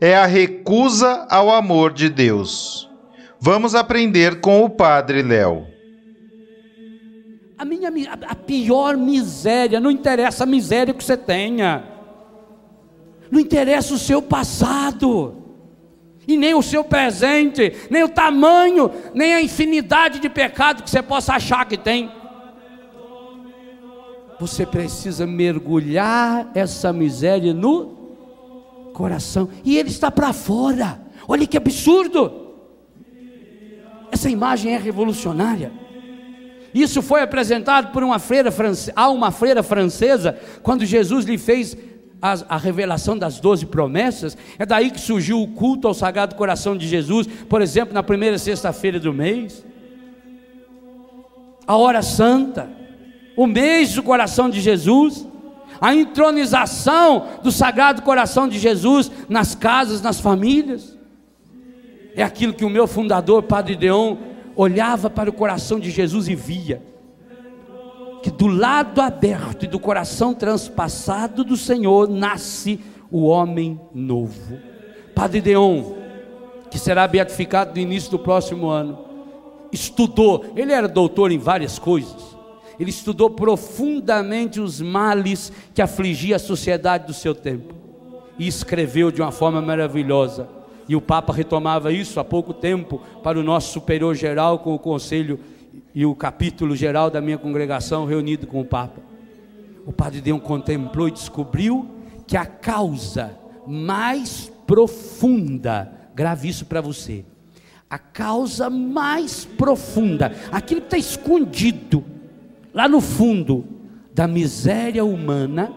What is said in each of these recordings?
é a recusa ao amor de Deus. Vamos aprender com o Padre Léo. A minha a pior miséria, não interessa a miséria que você tenha. Não interessa o seu passado. E nem o seu presente, nem o tamanho, nem a infinidade de pecado que você possa achar que tem. Você precisa mergulhar essa miséria no coração. E ele está para fora. Olha que absurdo. Essa imagem é revolucionária. Isso foi apresentado por uma freira francesa, a uma freira francesa, quando Jesus lhe fez a, a, revelação das doze promessas. É daí que surgiu o culto ao Sagrado Coração de Jesus, por exemplo, na primeira sexta-feira do mês. A hora santa, o mês do coração de Jesus, a entronização do Sagrado Coração de Jesus nas casas, nas famílias. É aquilo que o meu fundador, Padre Deon, olhava para o coração de Jesus e via que do lado aberto e do coração transpassado do Senhor nasce o homem novo. Padre Deon, que será beatificado no início do próximo ano, estudou, ele era doutor em várias coisas, ele estudou profundamente os males que afligia a sociedade do seu tempo e escreveu de uma forma maravilhosa e o Papa retomava isso há pouco tempo para o nosso superior geral com o conselho e o capítulo geral da minha congregação reunido com o Papa. O Padre Deus contemplou e descobriu que a causa mais profunda, grave isso para você, a causa mais profunda, aquilo que está escondido lá no fundo da miséria humana,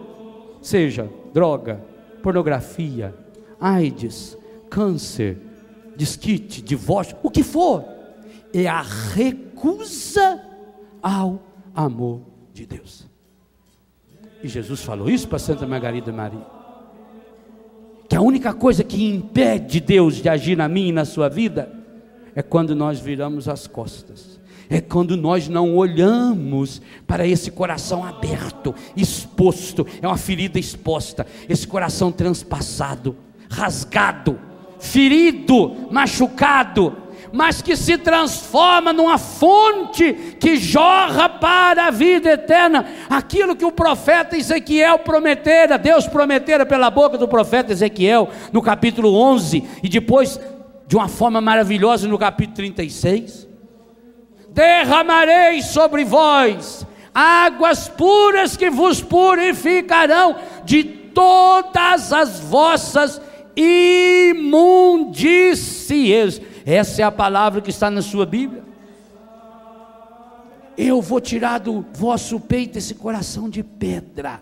seja droga, pornografia, AIDS, câncer, desquite, divórcio, o que for, é a recusa ao amor de Deus. E Jesus falou isso para Santa Margarida Maria. Que a única coisa que impede Deus de agir na minha e na sua vida é quando nós viramos as costas. É quando nós não olhamos para esse coração aberto, exposto, é uma ferida exposta, esse coração transpassado, rasgado, ferido, machucado, mas que se transforma numa fonte que jorra para a vida eterna. Aquilo que o profeta Ezequiel prometera, Deus prometera pela boca do profeta Ezequiel, no capítulo 11, e depois, de uma forma maravilhosa, no capítulo 36. Derramarei sobre vós águas puras que vos purificarão de todas as vossas imundícies. Essa é a palavra que está na sua Bíblia. Eu vou tirar do vosso peito esse coração de pedra,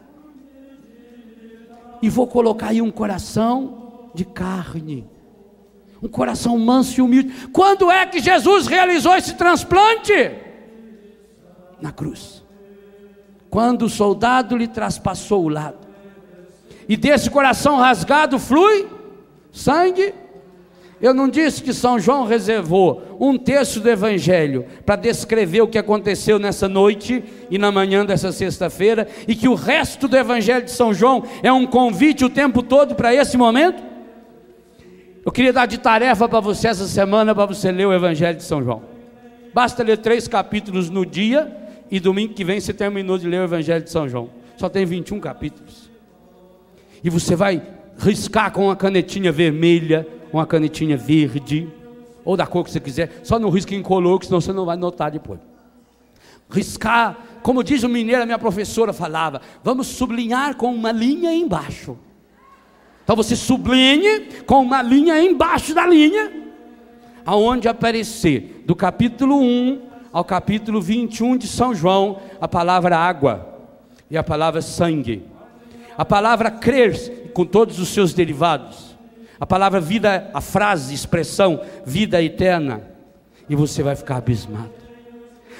e vou colocar aí um coração de carne, um coração manso e humilde. Quando é que Jesus realizou esse transplante? Na cruz. Quando o soldado lhe traspassou o lado, e desse coração rasgado flui sangue. Eu não disse que São João reservou um terço do Evangelho para descrever o que aconteceu nessa noite e na manhã dessa sexta-feira, e que o resto do Evangelho de São João é um convite o tempo todo para esse momento? Eu queria dar de tarefa para você essa semana para você ler o Evangelho de São João. Basta ler três capítulos no dia e domingo que vem você terminou de ler o Evangelho de São João. Só tem 21 capítulos. E você vai riscar com uma canetinha vermelha uma canetinha verde, ou da cor que você quiser, só não risque em color, senão você não vai notar depois. Riscar, como diz o mineiro, a minha professora falava, vamos sublinhar com uma linha embaixo. Então você sublinhe com uma linha embaixo da linha, aonde aparecer do capítulo 1 ao capítulo 21 de São João a palavra água e a palavra sangue. A palavra crer com todos os seus derivados a palavra vida, a frase, expressão, vida eterna. E você vai ficar abismado.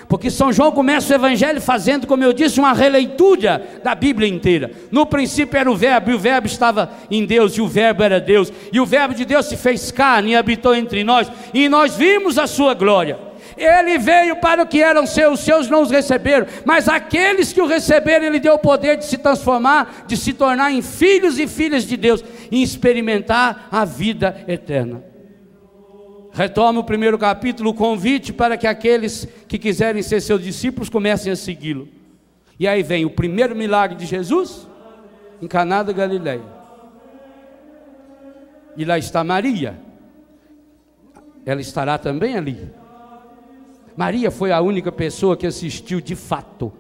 Porque São João começa o evangelho fazendo, como eu disse, uma releitura da Bíblia inteira. No princípio era o Verbo, e o Verbo estava em Deus, e o Verbo era Deus. E o Verbo de Deus se fez carne e habitou entre nós, e nós vimos a sua glória. Ele veio para o que eram seus, os seus não os receberam, mas aqueles que o receberam, ele deu o poder de se transformar, de se tornar em filhos e filhas de Deus, e experimentar a vida eterna. Retoma o primeiro capítulo, o convite para que aqueles que quiserem ser seus discípulos comecem a segui-lo. E aí vem o primeiro milagre de Jesus, em Caná da Galileia. E lá está Maria. Ela estará também ali. Maria foi a única pessoa que assistiu de fato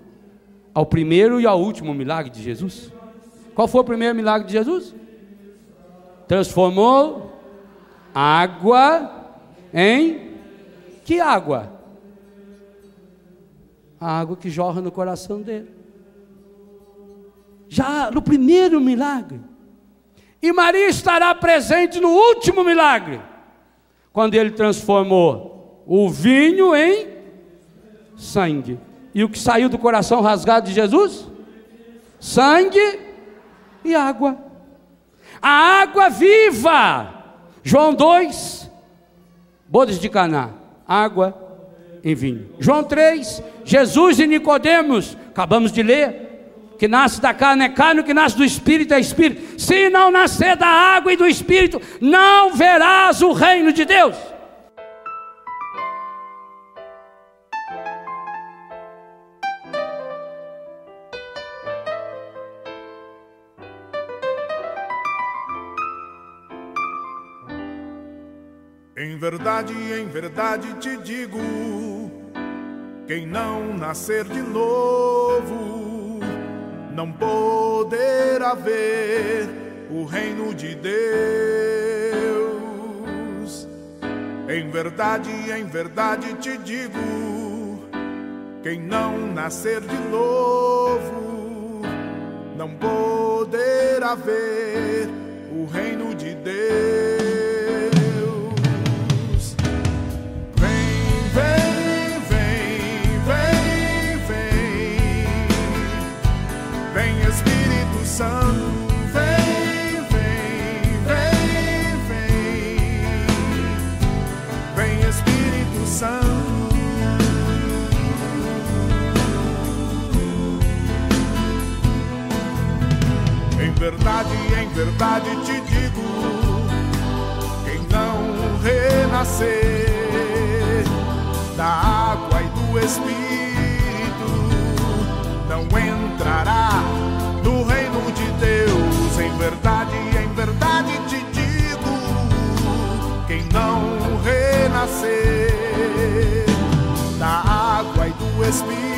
ao primeiro e ao último milagre de Jesus. Qual foi o primeiro milagre de Jesus? Transformou água em que água? A água que jorra no coração dele. Já no primeiro milagre. E Maria estará presente no último milagre, quando ele transformou o vinho em sangue. E o que saiu do coração rasgado de Jesus? Sangue e água. A água viva. João 2, bodas de Caná, água em vinho. João 3, Jesus e Nicodemos, acabamos de ler, que nasce da carne é carne, que nasce do espírito é espírito. Se não nascer da água e do espírito, não verás o reino de Deus. Verdade, em verdade te digo: quem não nascer de novo não poderá ver o reino de Deus. Em verdade, em verdade te digo: quem não nascer de novo não poderá ver o reino de Deus. Verdade, em verdade te digo: quem não renascer da água e do Espírito não entrará não renascer. Da água e do Espírito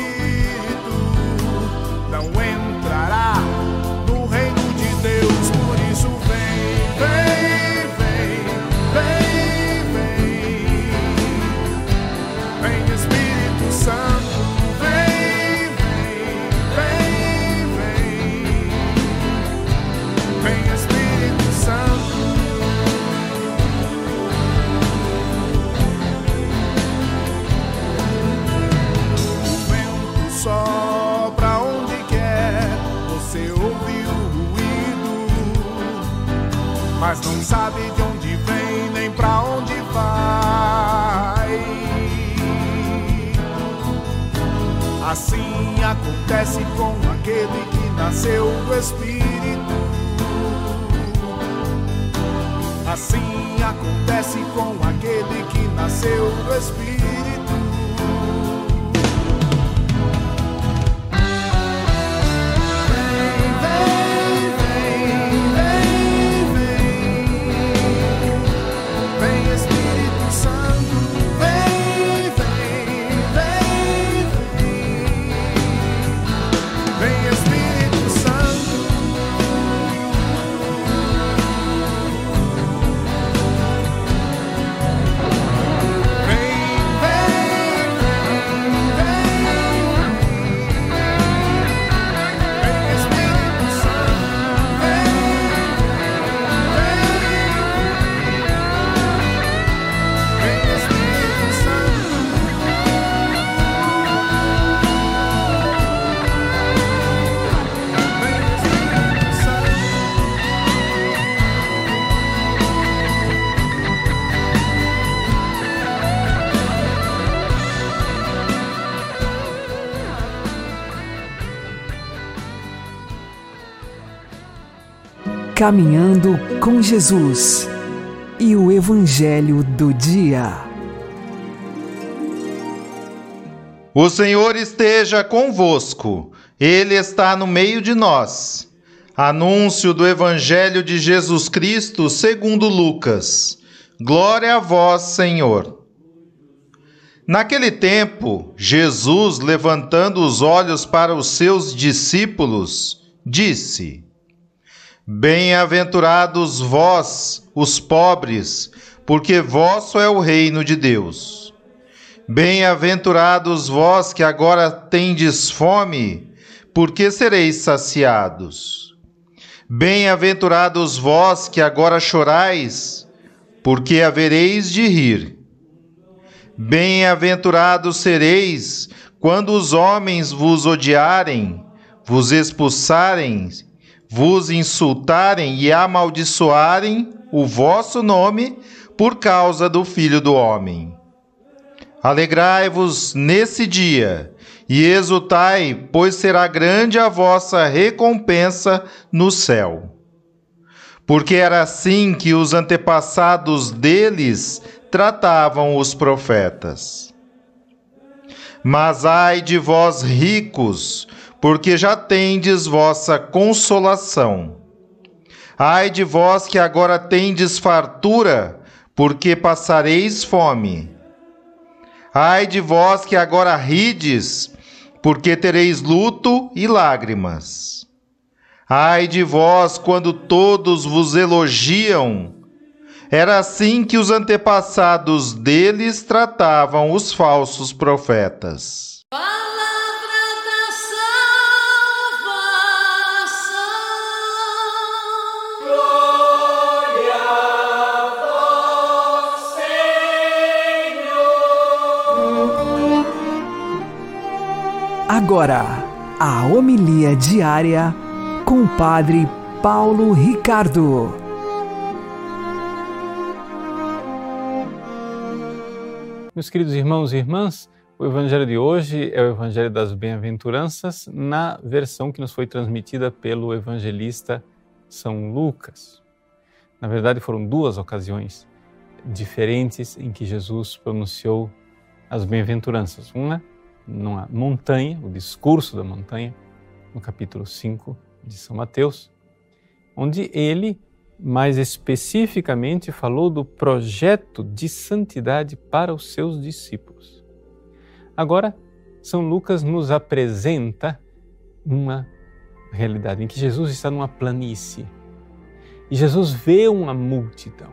Caminhando com Jesus e o Evangelho do Dia. O Senhor esteja convosco, Ele está no meio de nós. Anúncio do Evangelho de Jesus Cristo segundo Lucas. Glória a vós, Senhor. Naquele tempo, Jesus, levantando os olhos para os seus discípulos, disse: Bem-aventurados vós, os pobres, porque vosso é o reino de Deus. Bem-aventurados vós que agora tendes fome, porque sereis saciados. Bem-aventurados vós que agora chorais, porque havereis de rir. Bem-aventurados sereis quando os homens vos odiarem, vos expulsarem vos insultarem e amaldiçoarem o vosso nome por causa do Filho do Homem. Alegrai-vos nesse dia e exultai, pois será grande a vossa recompensa no céu. Porque era assim que os antepassados deles tratavam os profetas. Mas ai de vós ricos, porque já tendes vossa consolação. Ai de vós que agora tendes fartura, porque passareis fome. Ai de vós que agora rides, porque tereis luto e lágrimas. Ai de vós quando todos vos elogiam. Era assim que os antepassados deles tratavam os falsos profetas. Agora, a homilia diária com o Padre Paulo Ricardo. Meus queridos irmãos e irmãs, o Evangelho de hoje é o Evangelho das Bem-aventuranças na versão que nos foi transmitida pelo evangelista São Lucas. Na verdade, foram duas ocasiões diferentes em que Jesus pronunciou as bem-aventuranças. Uma numa montanha, o discurso da montanha, no capítulo 5 de São Mateus, onde ele mais especificamente falou do projeto de santidade para os seus discípulos. Agora, São Lucas nos apresenta uma realidade em que Jesus está numa planície e Jesus vê uma multidão.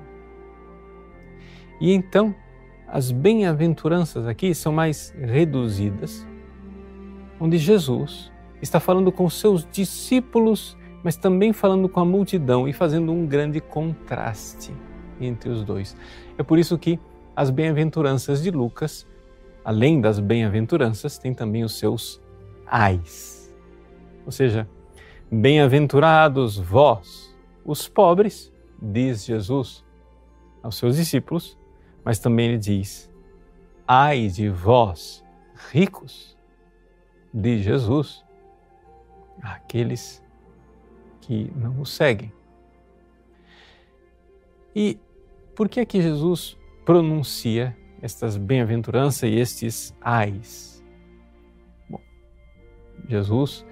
E então as bem-aventuranças aqui são mais reduzidas, onde Jesus está falando com seus discípulos, mas também falando com a multidão e fazendo um grande contraste entre os dois. É por isso que as bem-aventuranças de Lucas, além das bem-aventuranças, têm também os seus ais. Ou seja, bem-aventurados vós, os pobres, diz Jesus aos seus discípulos, mas também ele diz: Ai de vós, ricos. de Jesus àqueles que não o seguem. E por que é que Jesus pronuncia estas bem-aventuranças e estes ais? Bom, Jesus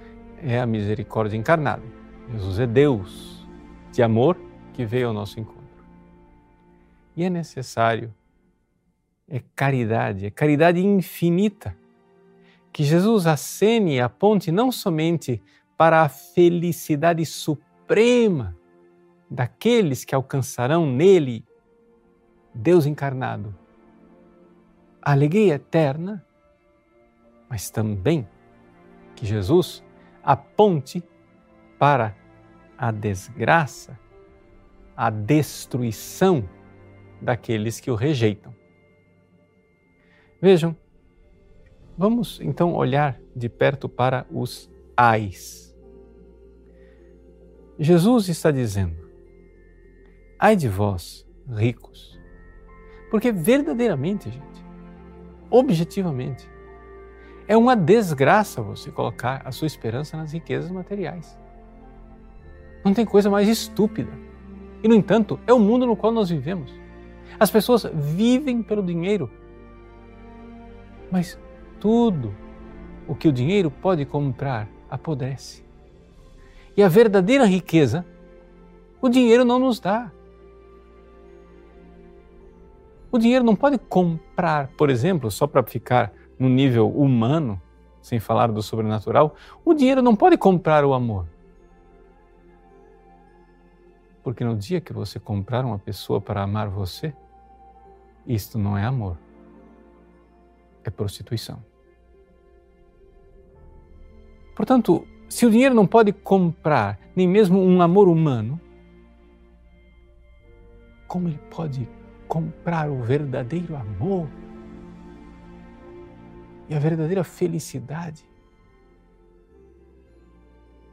é a misericórdia encarnada. Jesus é Deus de amor que veio ao nosso encontro. E é necessário, é caridade, é caridade infinita, que Jesus acene e aponte não somente para a felicidade suprema daqueles que alcançarão nele Deus encarnado, a alegria eterna, mas também que Jesus aponte para a desgraça, a destruição daqueles que o rejeitam. Vejam, vamos então olhar de perto para os ais. Jesus está dizendo: ai de vós, ricos, porque verdadeiramente, gente, objetivamente, é uma desgraça você colocar a sua esperança nas riquezas materiais. Não tem coisa mais estúpida. E, no entanto, é o mundo no qual nós vivemos. As pessoas vivem pelo dinheiro. Mas tudo o que o dinheiro pode comprar apodrece. E a verdadeira riqueza, o dinheiro não nos dá. O dinheiro não pode comprar, por exemplo, só para ficar no nível humano, sem falar do sobrenatural, o dinheiro não pode comprar o amor. Porque no dia que você comprar uma pessoa para amar você, isto não é amor, é prostituição. Portanto, se o dinheiro não pode comprar nem mesmo um amor humano, como ele pode comprar o verdadeiro amor e a verdadeira felicidade?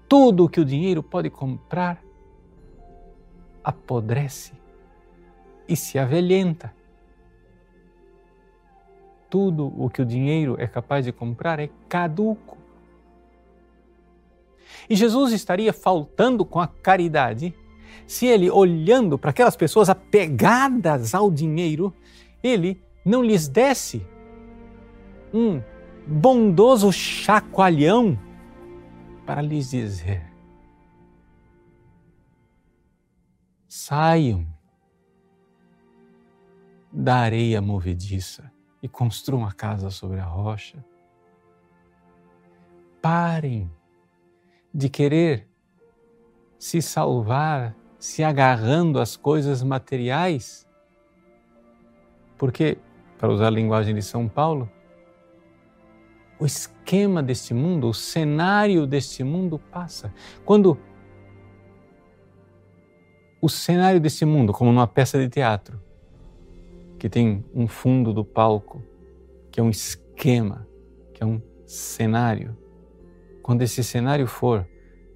Tudo o que o dinheiro pode comprar apodrece e se avelhenta. Tudo o que o dinheiro é capaz de comprar é caduco. E Jesus estaria faltando com a caridade se ele, olhando para aquelas pessoas apegadas ao dinheiro, ele não lhes desse um bondoso chacoalhão para lhes dizer: Saiam da areia movediça e construam a casa sobre a rocha. Parem de querer se salvar se agarrando às coisas materiais, porque, para usar a linguagem de São Paulo, o esquema deste mundo, o cenário deste mundo passa. Quando o cenário desse mundo, como numa peça de teatro, que tem um fundo do palco, que é um esquema, que é um cenário. Quando esse cenário for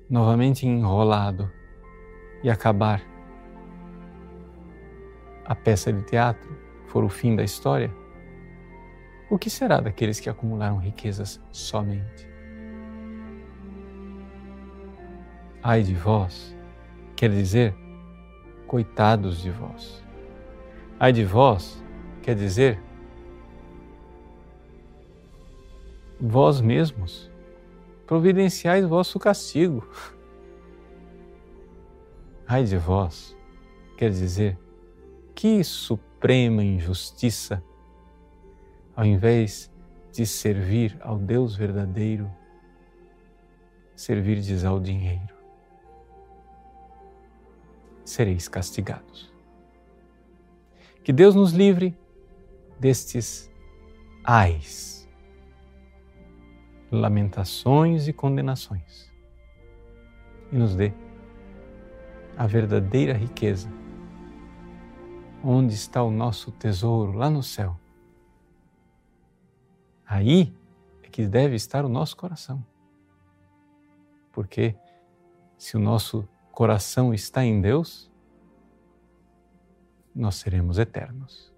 novamente enrolado e acabar a peça de teatro, for o fim da história, o que será daqueles que acumularam riquezas somente? Ai de vós, quer dizer, coitados de vós. Ai de vós quer dizer vós mesmos providenciais vosso castigo. Ai de vós quer dizer que suprema injustiça, ao invés de servir ao Deus verdadeiro, servirdes ao dinheiro sereis castigados. Que Deus nos livre destes ais, lamentações e condenações e nos dê a verdadeira riqueza. Onde está o nosso tesouro? Lá no céu. Aí é que deve estar o nosso coração. Porque se o nosso coração está em Deus, nós seremos eternos.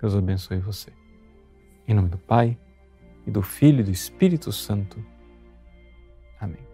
Deus abençoe você. Em nome do Pai, e do Filho e do Espírito Santo. Amém.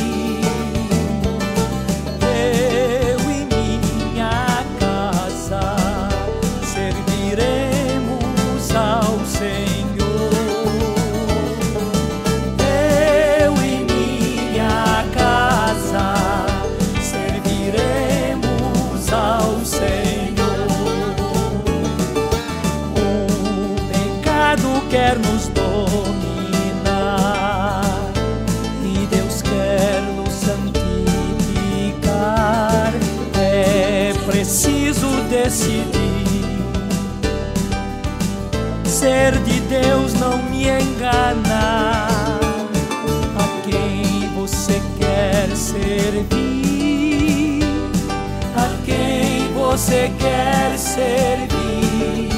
você quer servir?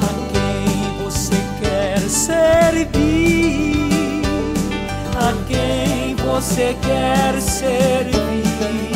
A quem você quer servir? A quem você quer servir?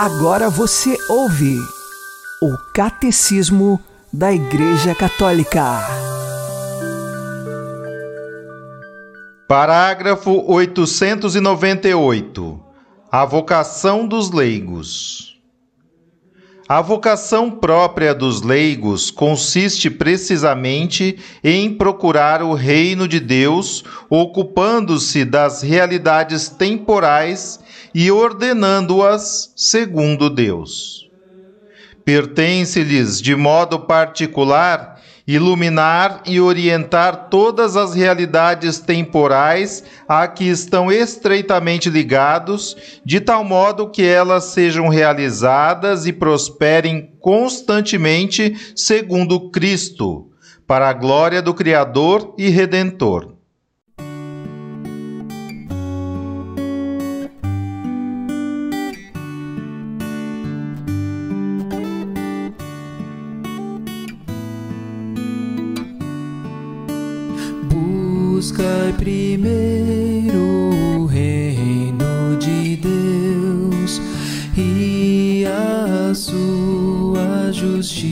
Agora você ouve o Catecismo da Igreja Católica. Parágrafo 898. A vocação dos leigos. A vocação própria dos leigos consiste precisamente em procurar o reino de Deus, ocupando-se das realidades temporais e ordenando-as segundo Deus. Pertence-lhes de modo particular iluminar e orientar todas as realidades temporais a que estão estreitamente ligados, de tal modo que elas sejam realizadas e prosperem constantemente segundo Cristo, para a glória do Criador e Redentor. Buscai primeiro o reino de Deus e a sua justiça,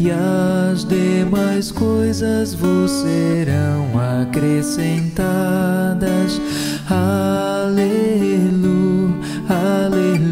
e as demais coisas vos serão acrescentadas. Aleluia, aleluia.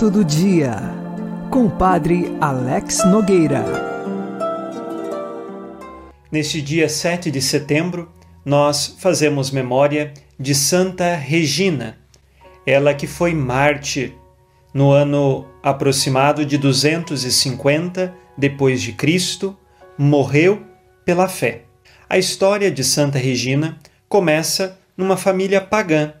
Santo do Dia, com o Padre Alex Nogueira. Neste dia 7 de setembro, nós fazemos memória de Santa Regina, ela que foi mártir no ano aproximado de 250 depois de Cristo, morreu pela fé. A história de Santa Regina começa numa família pagã.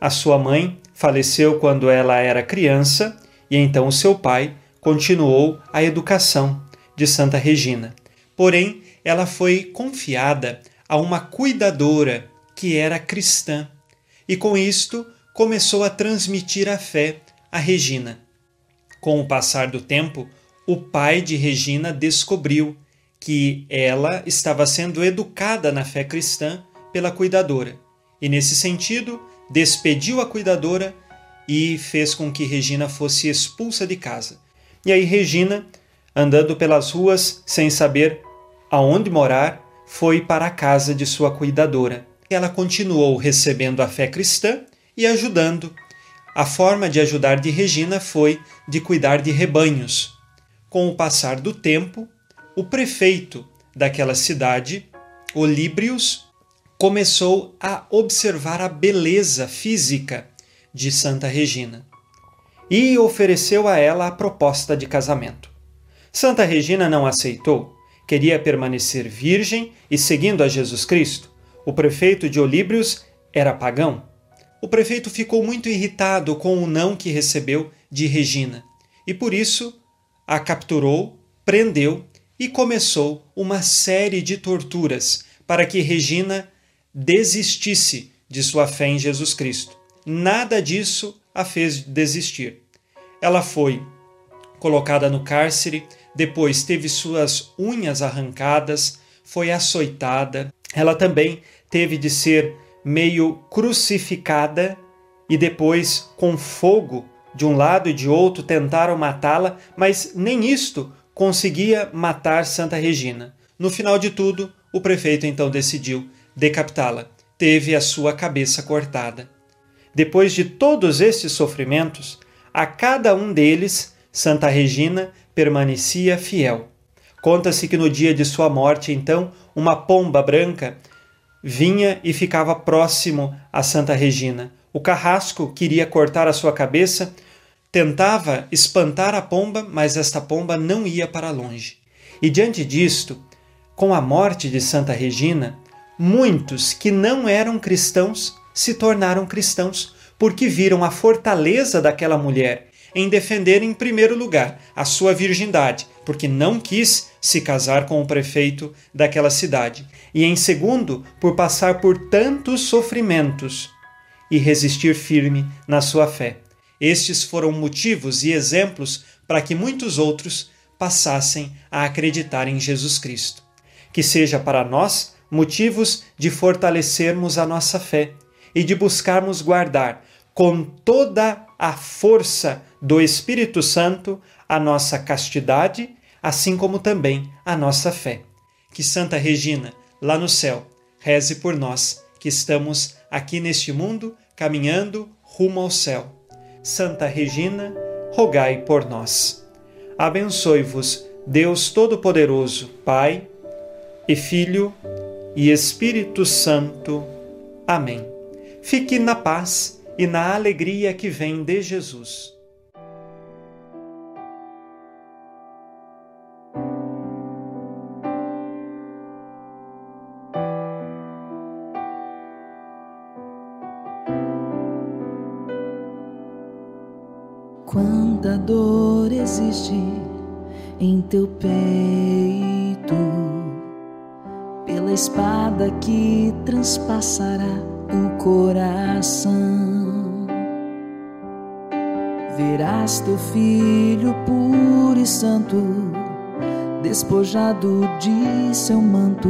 A sua mãe faleceu quando ela era criança e então o seu pai continuou a educação de Santa Regina. Porém, ela foi confiada a uma cuidadora que era cristã e com isto começou a transmitir a fé a Regina. Com o passar do tempo, o pai de Regina descobriu que ela estava sendo educada na fé cristã pela cuidadora e, nesse sentido, despediu a cuidadora e fez com que Regina fosse expulsa de casa. E aí, Regina, andando pelas ruas sem saber aonde morar, foi para a casa de sua cuidadora. Ela continuou recebendo a fé cristã e ajudando. A forma de ajudar de Regina foi de cuidar de rebanhos. Com o passar do tempo, o prefeito daquela cidade, Olíbrios, começou a observar a beleza física de Santa Regina e ofereceu a ela a proposta de casamento. Santa Regina não aceitou, queria permanecer virgem e seguindo a Jesus Cristo. O prefeito de Olíbrios era pagão. O prefeito ficou muito irritado com o não que recebeu de Regina e por isso a capturou, prendeu e começou uma série de torturas para que Regina desistisse de sua fé em Jesus Cristo. Nada disso a fez desistir. Ela foi colocada no cárcere, depois teve suas unhas arrancadas, foi açoitada. Ela também teve de ser meio crucificada e depois com fogo de um lado e de outro tentaram matá-la, mas nem isto conseguia matar Santa Regina. No final de tudo, o prefeito então decidiu decapitá-la. Teve a sua cabeça cortada. Depois de todos estes sofrimentos, a cada um deles, Santa Regina permanecia fiel. Conta-se que no dia de sua morte, então, uma pomba branca vinha e ficava próximo a Santa Regina. O carrasco queria cortar a sua cabeça, tentava espantar a pomba, mas esta pomba não ia para longe. E diante disto, com a morte de Santa Regina, muitos que não eram cristãos se tornaram cristãos, porque viram a fortaleza daquela mulher em defender, em primeiro lugar, a sua virgindade, porque não quis se casar com o prefeito daquela cidade, e em segundo, por passar por tantos sofrimentos e resistir firme na sua fé. Estes foram motivos e exemplos para que muitos outros passassem a acreditar em Jesus Cristo. Que seja para nós motivos de fortalecermos a nossa fé e de buscarmos guardar com toda a força do Espírito Santo a nossa castidade, assim como também a nossa fé. Que Santa Regina, lá no céu, reze por nós que estamos aqui neste mundo caminhando rumo ao céu. Santa Regina, rogai por nós. Abençoe-vos, Deus Todo-Poderoso, Pai e Filho e Espírito Santo. Amém. Fique na paz e na alegria que vem de Jesus. Quanta dor existe em teu peito, pela espada que transpassará o coração. Verás teu filho puro e santo, despojado de seu manto,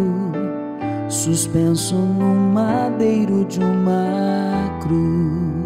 suspenso no madeiro de uma cruz.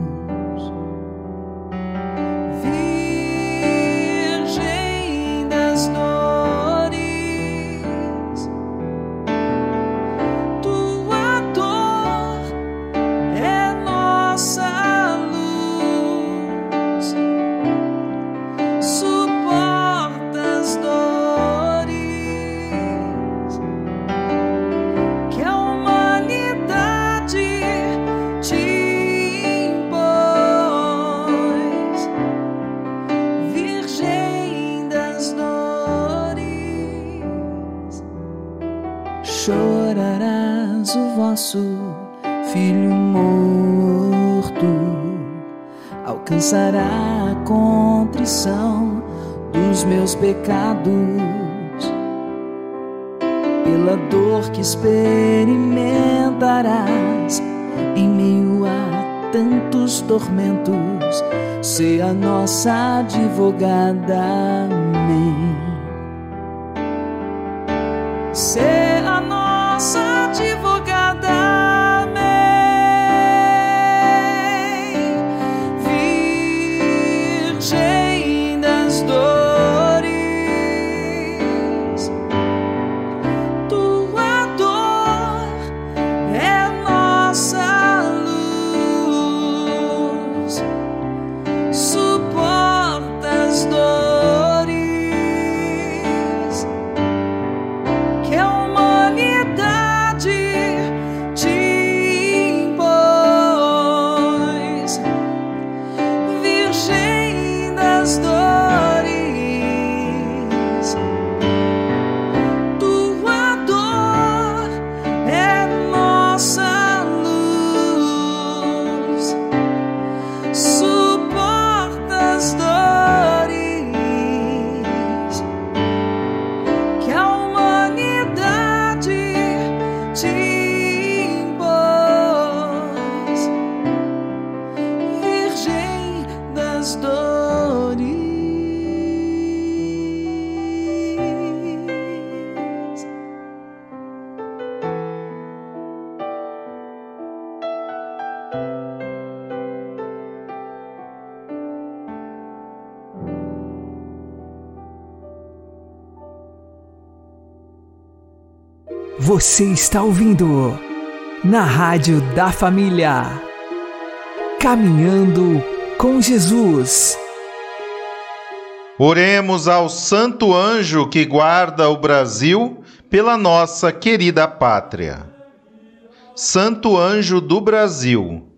Experimentarás em meio a tantos tormentos, ser a nossa advogada. Amém. Você está ouvindo na Rádio da Família. Caminhando com Jesus. Oremos ao Santo Anjo que guarda o Brasil pela nossa querida pátria. Santo Anjo do Brasil,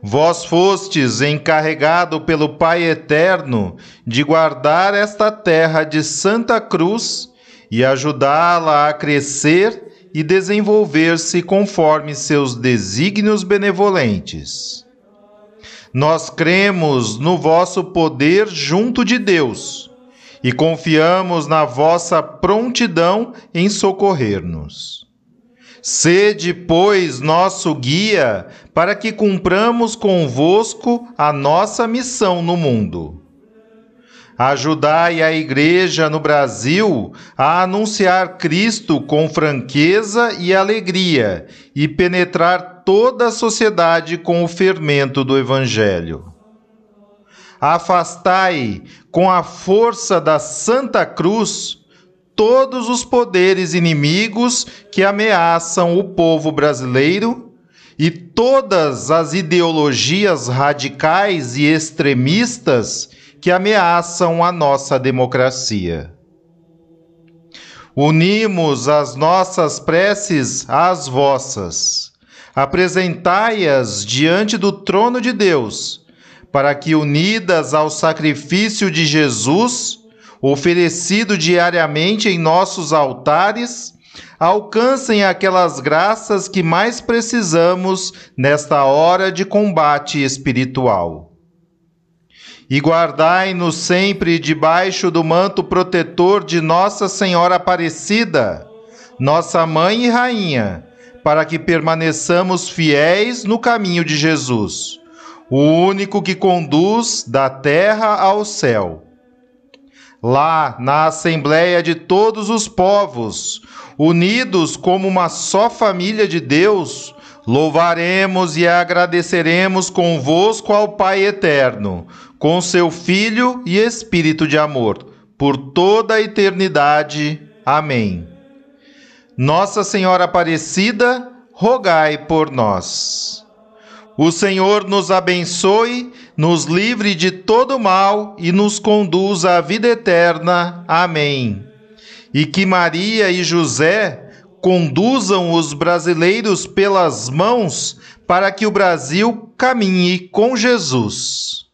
vós fostes encarregado pelo Pai Eterno de guardar esta terra de Santa Cruz e ajudá-la a crescer e desenvolver-se conforme seus desígnios benevolentes. Nós cremos no vosso poder junto de Deus e confiamos na vossa prontidão em socorrer-nos. Sede, pois, nosso guia para que cumpramos convosco a nossa missão no mundo. Ajudai a Igreja no Brasil a anunciar Cristo com franqueza e alegria e penetrar toda a sociedade com o fermento do Evangelho. Afastai, com a força da Santa Cruz, todos os poderes inimigos que ameaçam o povo brasileiro e todas as ideologias radicais e extremistas que ameaçam a nossa democracia. Unimos as nossas preces às vossas. Apresentai-as diante do trono de Deus, para que, unidas ao sacrifício de Jesus, oferecido diariamente em nossos altares, alcancem aquelas graças que mais precisamos nesta hora de combate espiritual. E guardai-nos sempre debaixo do manto protetor de Nossa Senhora Aparecida, nossa Mãe e Rainha, para que permaneçamos fiéis no caminho de Jesus, o único que conduz da terra ao céu. Lá, na Assembleia de todos os povos, unidos como uma só família de Deus, louvaremos e agradeceremos convosco ao Pai Eterno, com seu Filho e Espírito de amor, por toda a eternidade. Amém. Nossa Senhora Aparecida, rogai por nós. O Senhor nos abençoe, nos livre de todo mal e nos conduza à vida eterna. Amém e que Maria e José conduzam os brasileiros pelas mãos para que o Brasil caminhe com Jesus.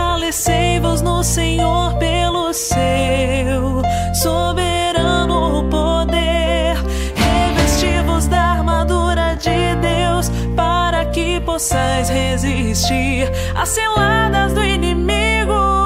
Fortalecei-vos no Senhor pelo seu soberano poder. Revesti-vos da armadura de Deus para que possais resistir às ciladas do inimigo.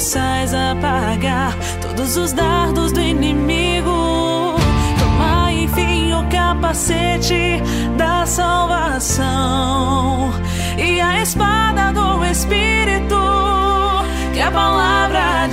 Possais apagar todos os dardos do inimigo. Tomai, enfim, o capacete da salvação e a espada do Espírito, que é a palavra